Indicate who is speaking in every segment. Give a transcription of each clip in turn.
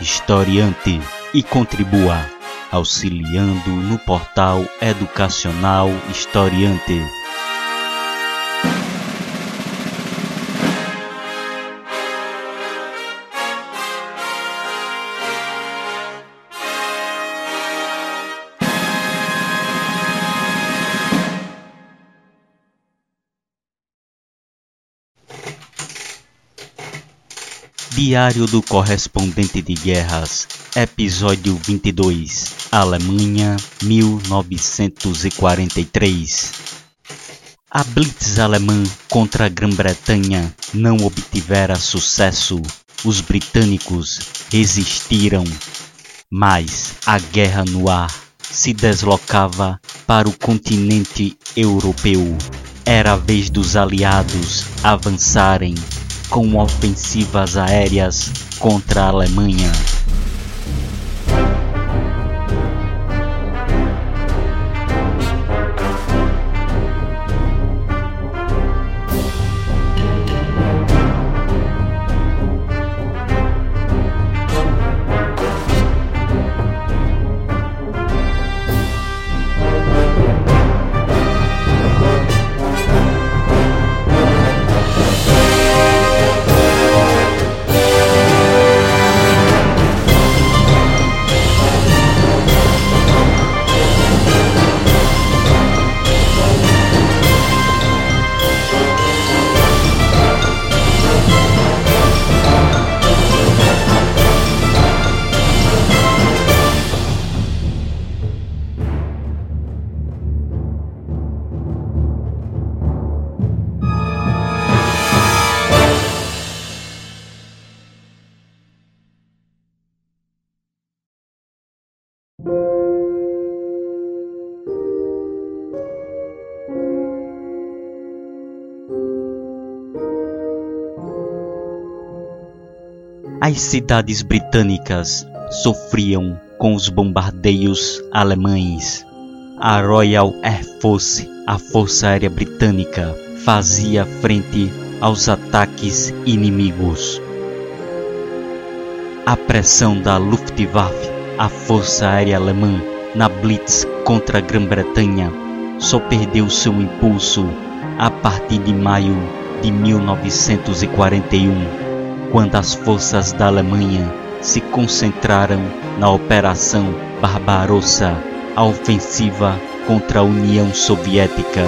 Speaker 1: historiante e contribua auxiliando no portal educacional Historiante. Diário do Correspondente de Guerras, Episódio 22 Alemanha, 1943 A Blitz alemã contra a Grã-Bretanha não obtivera sucesso. Os britânicos resistiram, mas a guerra no ar se deslocava para o continente europeu. Era a vez dos aliados avançarem com ofensivas aéreas contra a Alemanha. As cidades britânicas sofriam com os bombardeios alemães. A Royal Air Force, a Força Aérea Britânica, fazia frente aos ataques inimigos. A pressão da Luftwaffe, a Força Aérea Alemã, na Blitz contra a Grã-Bretanha só perdeu seu impulso a partir de maio de 1941 quando as forças da Alemanha se concentraram na Operação Barbarossa, a ofensiva contra a União Soviética.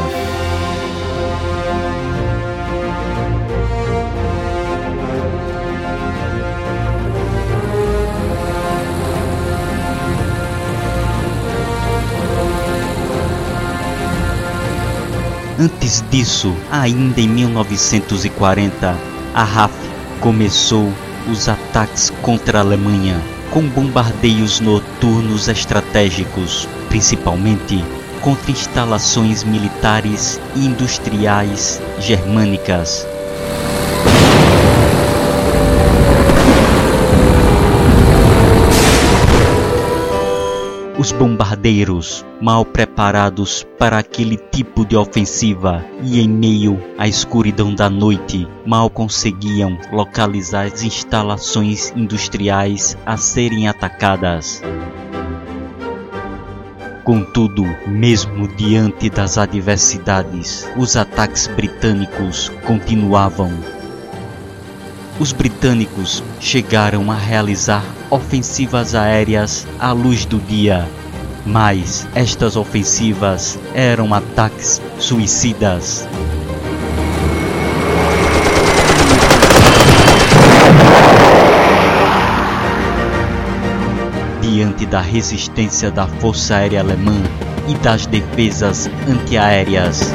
Speaker 1: Antes disso, ainda em 1940, a RAF começou os ataques contra a Alemanha com bombardeios noturnos estratégicos, principalmente contra instalações militares e industriais germânicas. Os bombardeiros, mal preparados para aquele tipo de ofensiva e em meio à escuridão da noite, mal conseguiam localizar as instalações industriais a serem atacadas. Contudo, mesmo diante das adversidades, os ataques britânicos continuavam os britânicos chegaram a realizar ofensivas aéreas à luz do dia, mas estas ofensivas eram ataques suicidas. Diante da resistência da Força Aérea Alemã e das defesas antiaéreas.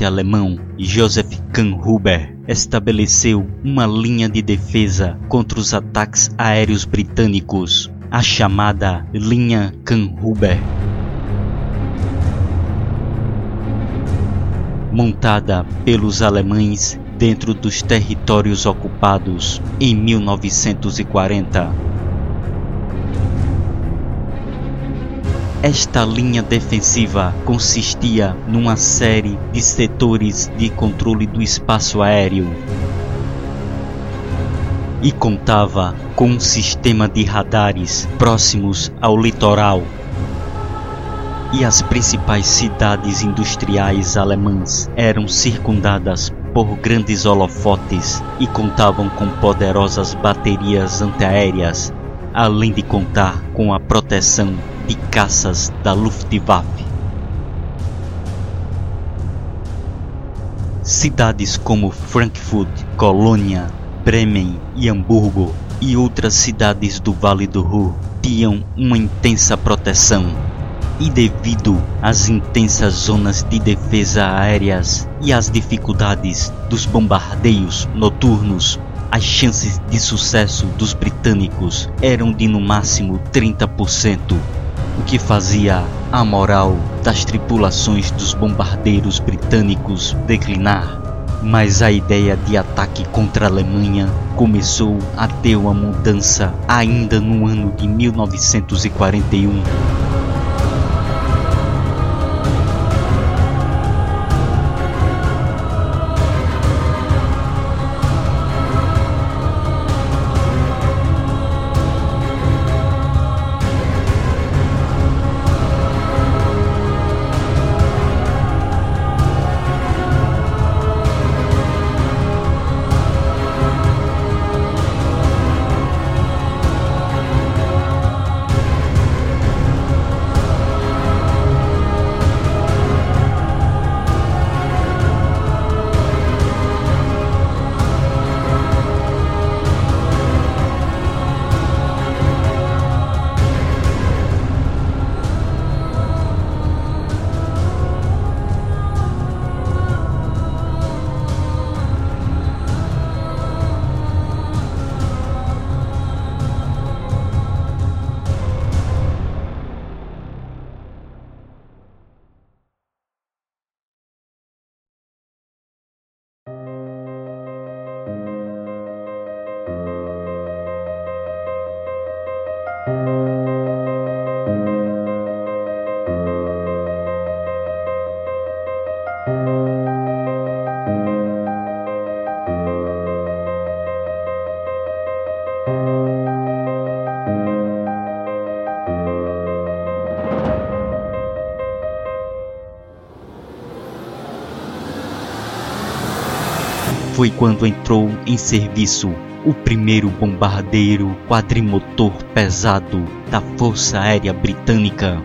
Speaker 1: Comandante alemão Joseph Huber estabeleceu uma linha de defesa contra os ataques aéreos britânicos, a chamada Linha Huber. Montada pelos alemães dentro dos territórios ocupados em 1940. Esta linha defensiva consistia numa série de setores de controle do espaço aéreo e contava com um sistema de radares próximos ao litoral. E as principais cidades industriais alemãs eram circundadas por grandes holofotes e contavam com poderosas baterias antiaéreas, além de contar com a proteção de caças da Luftwaffe. Cidades como Frankfurt, Colônia, Bremen e Hamburgo e outras cidades do Vale do Ruhr tinham uma intensa proteção. E devido às intensas zonas de defesa aéreas e às dificuldades dos bombardeios noturnos, as chances de sucesso dos britânicos eram de no máximo 30% o que fazia a moral das tripulações dos bombardeiros britânicos declinar. Mas a ideia de ataque contra a Alemanha começou a ter uma mudança ainda no ano de 1941. Foi quando entrou em serviço o primeiro bombardeiro quadrimotor pesado da Força Aérea Britânica.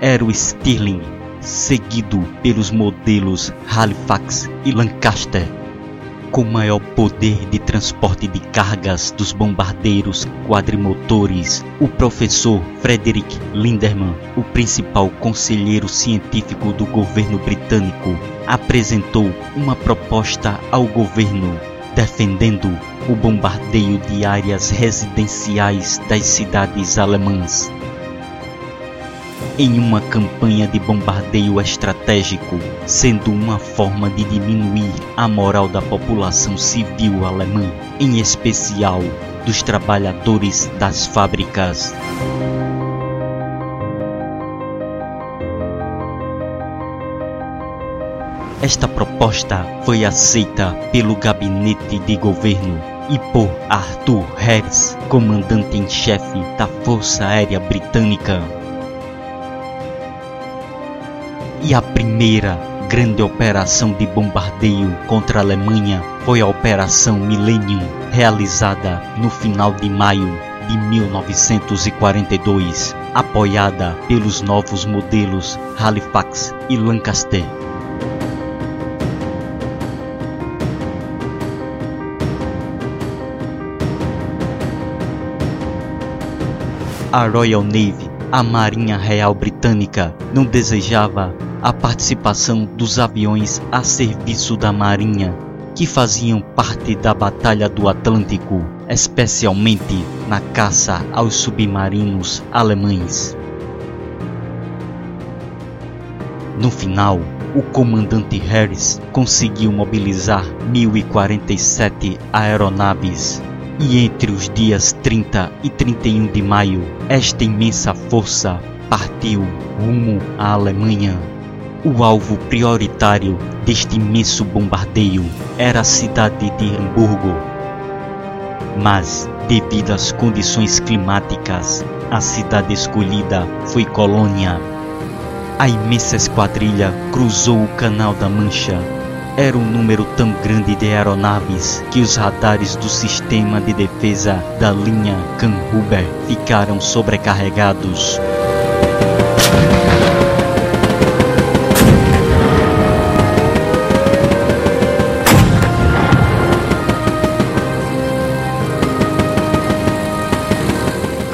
Speaker 1: Era o Stirling, seguido pelos modelos Halifax e Lancaster com maior poder de transporte de cargas dos bombardeiros quadrimotores, o professor Frederick Linderman, o principal conselheiro científico do governo britânico, apresentou uma proposta ao governo defendendo o bombardeio de áreas residenciais das cidades alemãs em uma campanha de bombardeio estratégico, sendo uma forma de diminuir a moral da população civil alemã, em especial dos trabalhadores das fábricas. Esta proposta foi aceita pelo gabinete de governo e por Arthur Harris, comandante em chefe da Força Aérea Britânica. E a primeira grande operação de bombardeio contra a Alemanha foi a Operação Millennium, realizada no final de maio de 1942, apoiada pelos novos modelos Halifax e Lancaster. A Royal Navy, a Marinha Real Britânica, não desejava a participação dos aviões a serviço da Marinha, que faziam parte da Batalha do Atlântico, especialmente na caça aos submarinos alemães. No final, o comandante Harris conseguiu mobilizar 1047 aeronaves e entre os dias 30 e 31 de maio, esta imensa força partiu rumo à Alemanha. O alvo prioritário deste imenso bombardeio era a cidade de Hamburgo. Mas, devido às condições climáticas, a cidade escolhida foi Colônia. A imensa esquadrilha cruzou o Canal da Mancha era um número tão grande de aeronaves que os radares do sistema de defesa da linha Canhuber ficaram sobrecarregados.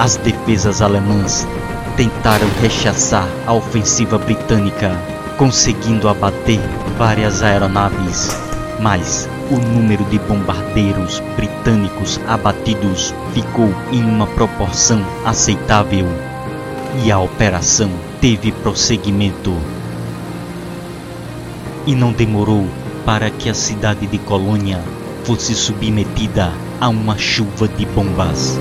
Speaker 1: As defesas alemãs tentaram rechaçar a ofensiva britânica conseguindo abater várias aeronaves, mas o número de bombardeiros britânicos abatidos ficou em uma proporção aceitável e a operação teve prosseguimento. E não demorou para que a cidade de Colônia fosse submetida a uma chuva de bombas.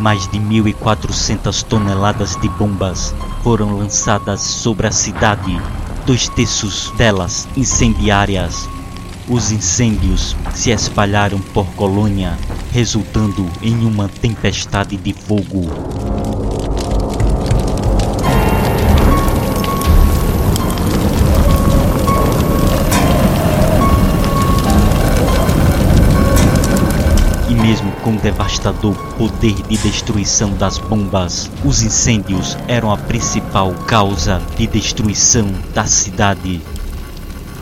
Speaker 1: Mais de 1.400 toneladas de bombas foram lançadas sobre a cidade, dois terços delas incendiárias. Os incêndios se espalharam por Colônia, resultando em uma tempestade de fogo. Com devastador poder de destruição das bombas, os incêndios eram a principal causa de destruição da cidade.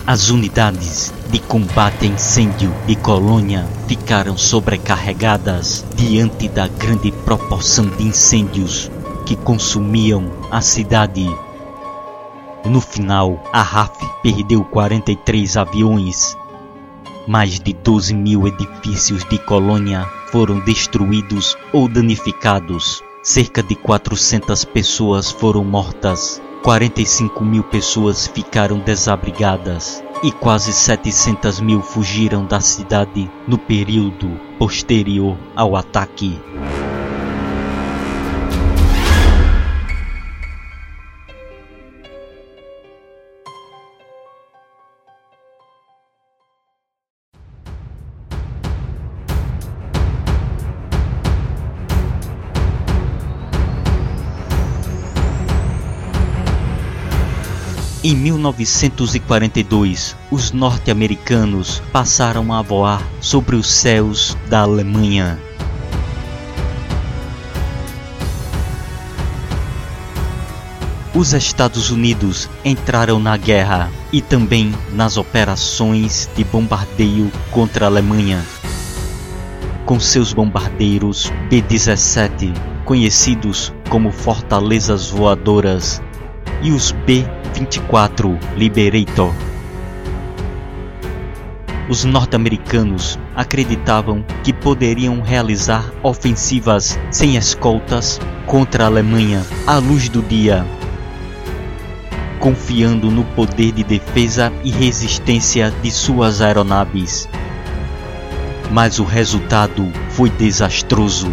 Speaker 1: As unidades de combate a incêndio de Colônia ficaram sobrecarregadas diante da grande proporção de incêndios que consumiam a cidade. No final, a RAF perdeu 43 aviões mais de 12 mil edifícios de colônia foram destruídos ou danificados. Cerca de 400 pessoas foram mortas. 45 mil pessoas ficaram desabrigadas e quase 700 mil fugiram da cidade no período posterior ao ataque. 1942, os norte-americanos passaram a voar sobre os céus da Alemanha. Os Estados Unidos entraram na guerra e também nas operações de bombardeio contra a Alemanha. Com seus bombardeiros B-17, conhecidos como fortalezas voadoras, e os B-24 Liberator. Os norte-americanos acreditavam que poderiam realizar ofensivas sem escoltas contra a Alemanha à luz do dia, confiando no poder de defesa e resistência de suas aeronaves. mas o resultado foi desastroso,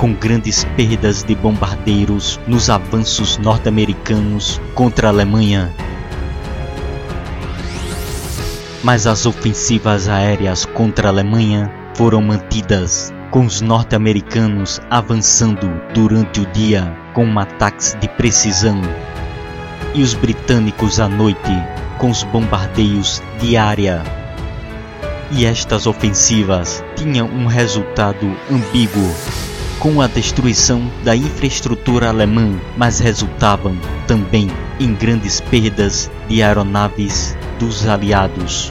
Speaker 1: com grandes perdas de bombardeiros nos avanços norte-americanos contra a Alemanha. Mas as ofensivas aéreas contra a Alemanha foram mantidas, com os norte-americanos avançando durante o dia com ataques de precisão, e os britânicos à noite com os bombardeios de área. E estas ofensivas tinham um resultado ambíguo, com a destruição da infraestrutura alemã, mas resultavam também em grandes perdas de aeronaves dos aliados.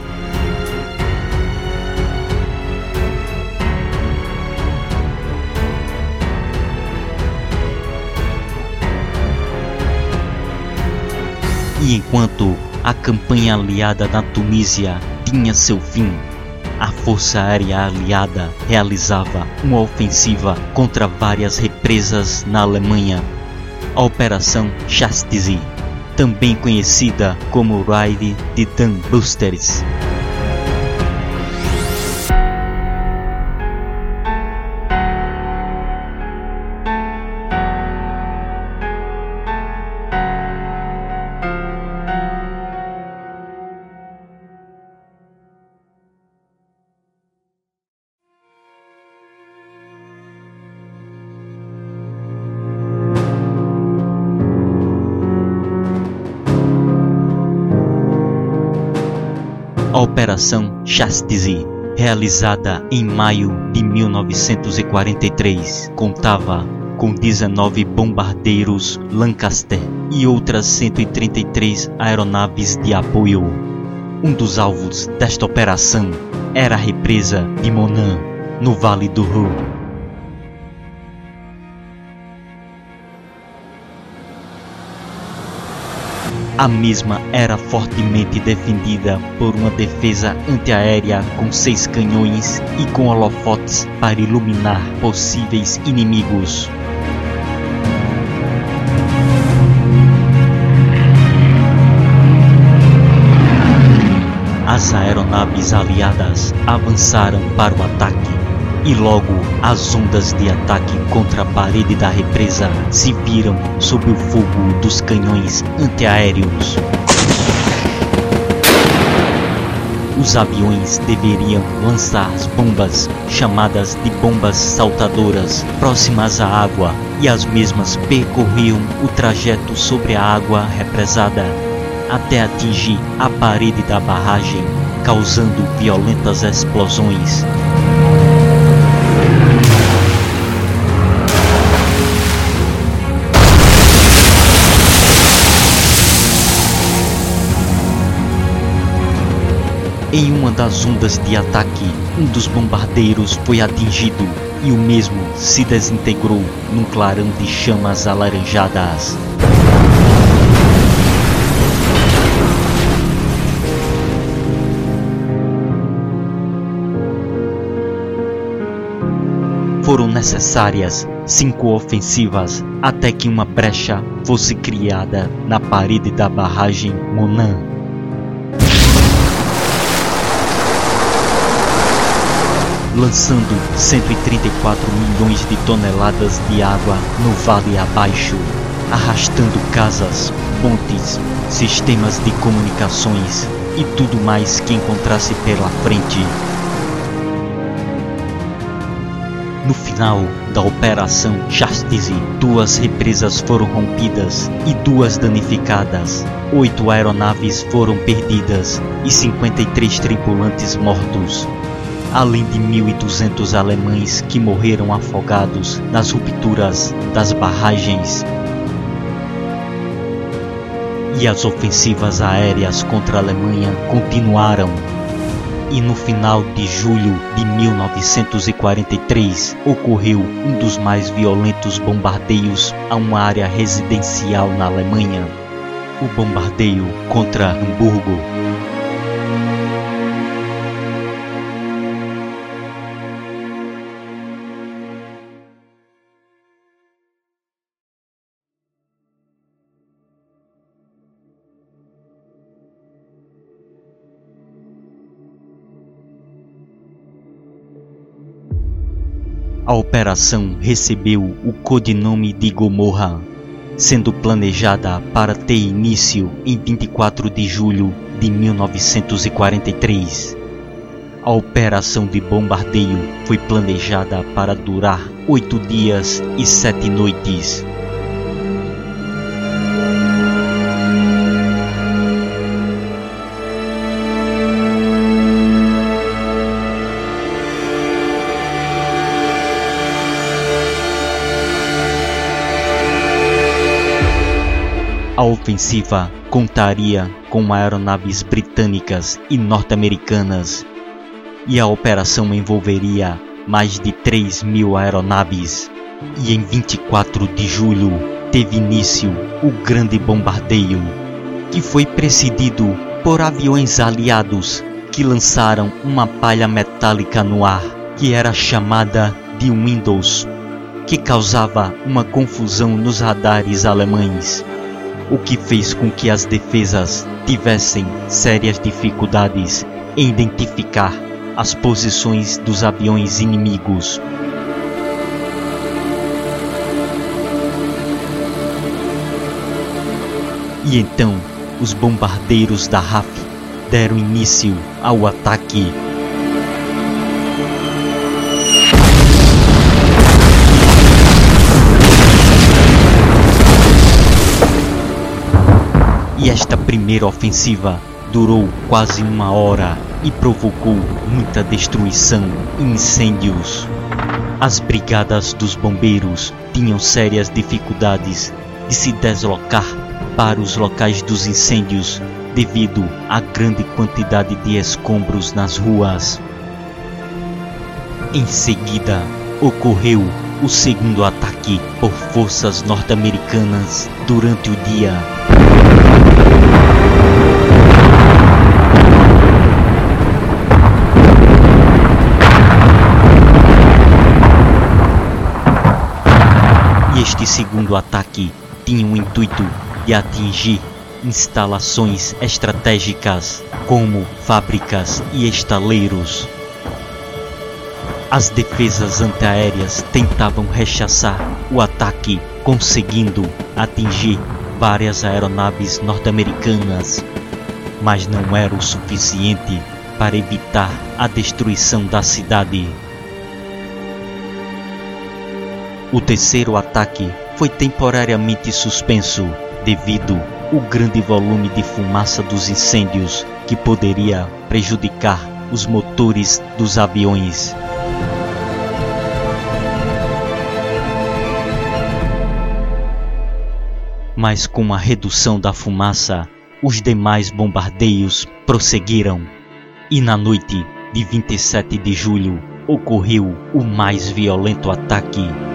Speaker 1: E enquanto a campanha aliada na Tunísia tinha seu fim, a Força Aérea Aliada realizava uma ofensiva contra várias represas na Alemanha. A Operação Chastity, também conhecida como Raid de Busters. Operação Chastity, realizada em maio de 1943, contava com 19 bombardeiros Lancaster e outras 133 aeronaves de apoio. Um dos alvos desta operação era a represa de Monan, no Vale do Ruhr. A mesma era fortemente defendida por uma defesa antiaérea com seis canhões e com holofotes para iluminar possíveis inimigos. As aeronaves aliadas avançaram para o ataque e logo as ondas de ataque contra a parede da represa se viram sob o fogo dos canhões antiaéreos. Os aviões deveriam lançar as bombas, chamadas de bombas saltadoras, próximas à água, e as mesmas percorriam o trajeto sobre a água represada até atingir a parede da barragem, causando violentas explosões. Em uma das ondas de ataque, um dos bombardeiros foi atingido e o mesmo se desintegrou num clarão de chamas alaranjadas. Foram necessárias cinco ofensivas até que uma brecha fosse criada na parede da barragem Monan. Lançando 134 milhões de toneladas de água no vale abaixo, arrastando casas, pontes, sistemas de comunicações e tudo mais que encontrasse pela frente. No final da Operação Chastity, duas represas foram rompidas e duas danificadas. Oito aeronaves foram perdidas e 53 tripulantes mortos além de 1.200 alemães que morreram afogados nas rupturas das barragens. E as ofensivas aéreas contra a Alemanha continuaram. E no final de julho de 1943 ocorreu um dos mais violentos bombardeios a uma área residencial na Alemanha. O bombardeio contra Hamburgo a operação recebeu o codinome de Gomorra, sendo planejada para ter início em 24 de julho de 1943. A operação de bombardeio foi planejada para durar oito dias e sete noites. Ofensiva contaria com aeronaves britânicas e norte-americanas, e a operação envolveria mais de 3 mil aeronaves. E em 24 de julho teve início o grande bombardeio, que foi precedido por aviões aliados que lançaram uma palha metálica no ar, que era chamada de Windows, que causava uma confusão nos radares alemães o que fez com que as defesas tivessem sérias dificuldades em identificar as posições dos aviões inimigos. E então, os bombardeiros da RAF deram início ao ataque. E esta primeira ofensiva durou quase uma hora e provocou muita destruição e incêndios. As brigadas dos bombeiros tinham sérias dificuldades de se deslocar para os locais dos incêndios devido à grande quantidade de escombros nas ruas. Em seguida, ocorreu o segundo ataque por forças norte-americanas durante o dia. Este segundo ataque tinha o intuito de atingir instalações estratégicas como fábricas e estaleiros. As defesas antiaéreas tentavam rechaçar o ataque, conseguindo atingir várias aeronaves norte-americanas, mas não era o suficiente para evitar a destruição da cidade. O terceiro ataque foi temporariamente suspenso devido ao grande volume de fumaça dos incêndios que poderia prejudicar os motores dos aviões. Mas com a redução da fumaça, os demais bombardeios prosseguiram. E na noite de 27 de julho ocorreu o mais violento ataque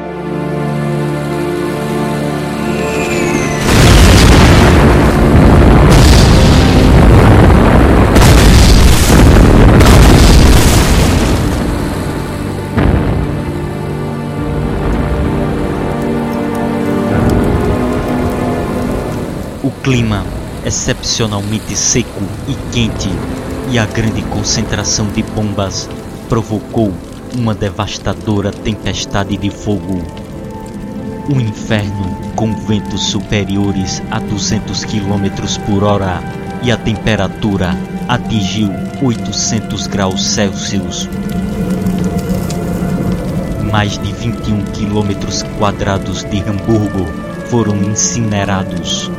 Speaker 1: clima excepcionalmente seco e quente e a grande concentração de bombas provocou uma devastadora tempestade de fogo. O inferno com ventos superiores a 200 km por hora e a temperatura atingiu 800 graus Celsius. Mais de 21 km quadrados de Hamburgo foram incinerados.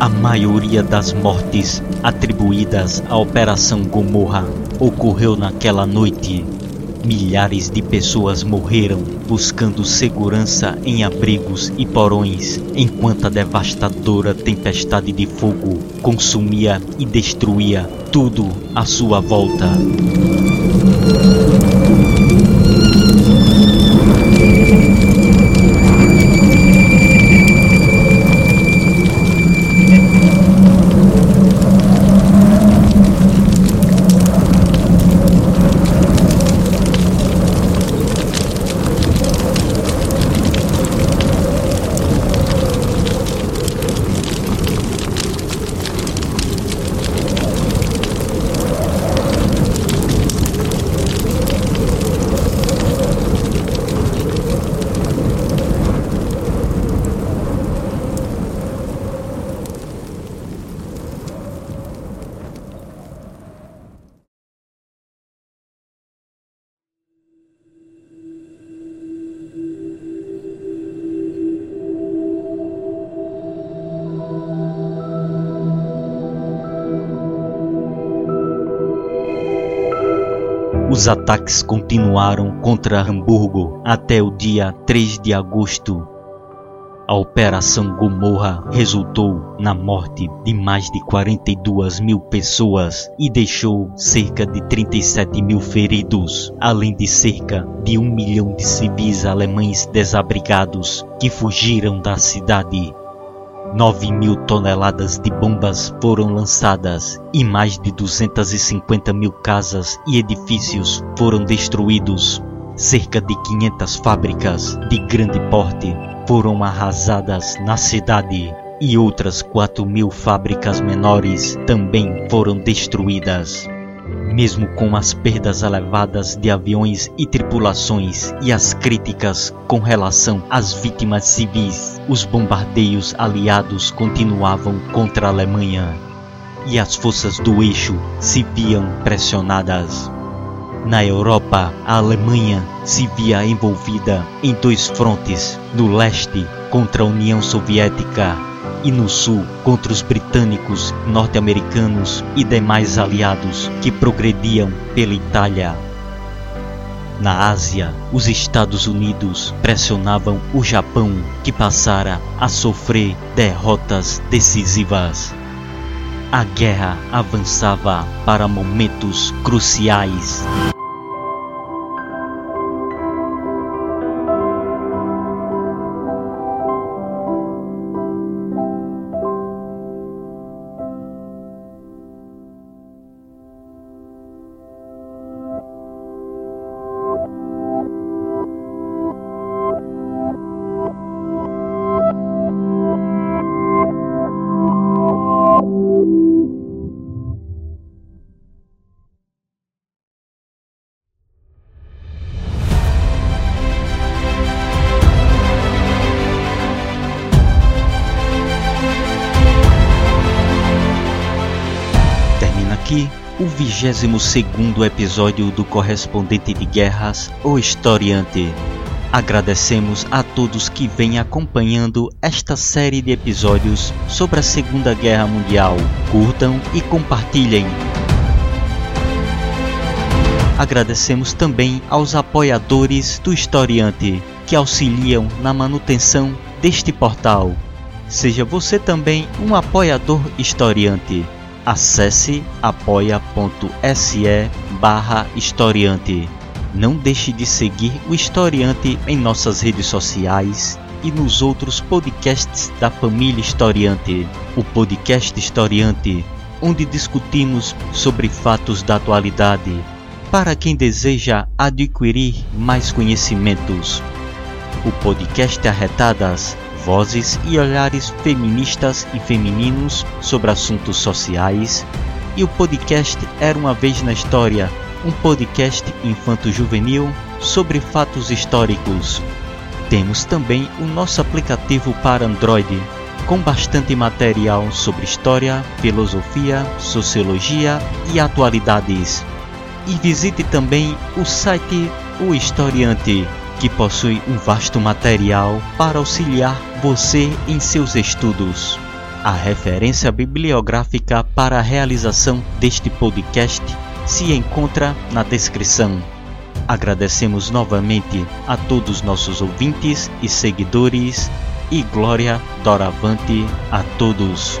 Speaker 1: A maioria das mortes atribuídas à Operação Gomorra ocorreu naquela noite. Milhares de pessoas morreram buscando segurança em abrigos e porões, enquanto a devastadora tempestade de fogo consumia e destruía tudo à sua volta. Os ataques continuaram contra Hamburgo até o dia 3 de agosto. A Operação Gomorra resultou na morte de mais de 42 mil pessoas e deixou cerca de 37 mil feridos, além de cerca de um milhão de civis alemães desabrigados que fugiram da cidade. 9 mil toneladas de bombas foram lançadas e mais de 250 mil casas e edifícios foram destruídos. Cerca de 500 fábricas de grande porte foram arrasadas na cidade e outras 4 mil fábricas menores também foram destruídas. Mesmo com as perdas elevadas de aviões e tripulações e as críticas com relação às vítimas civis, os bombardeios aliados continuavam contra a Alemanha e as forças do eixo se viam pressionadas. Na Europa, a Alemanha se via envolvida em dois frontes: no leste contra a União Soviética e no sul contra os britânicos, norte-americanos e demais aliados que progrediam pela Itália. Na Ásia, os Estados Unidos pressionavam o Japão, que passara a sofrer derrotas decisivas. A guerra avançava para momentos cruciais. O 22 episódio do Correspondente de Guerras, o Historiante. Agradecemos a todos que vêm acompanhando esta série de episódios sobre a Segunda Guerra Mundial. Curtam e compartilhem. Agradecemos também aos apoiadores do Historiante que auxiliam na manutenção deste portal. Seja você também um apoiador historiante acesse apoia.se barra historiante. Não deixe de seguir o Historiante em nossas redes sociais e nos outros podcasts da família Historiante. O podcast Historiante, onde discutimos sobre fatos da atualidade, para quem deseja adquirir mais conhecimentos. O podcast Arretadas vozes e olhares feministas e femininos sobre assuntos sociais. E o podcast Era uma Vez na História, um podcast infanto-juvenil sobre fatos históricos. Temos também o nosso aplicativo para Android, com bastante material sobre história, filosofia, sociologia e atualidades. E visite também o site O Historiante que possui um vasto material para auxiliar você em seus estudos. A referência bibliográfica para a realização deste podcast se encontra na descrição. Agradecemos novamente a todos nossos ouvintes e seguidores e glória doravante a todos.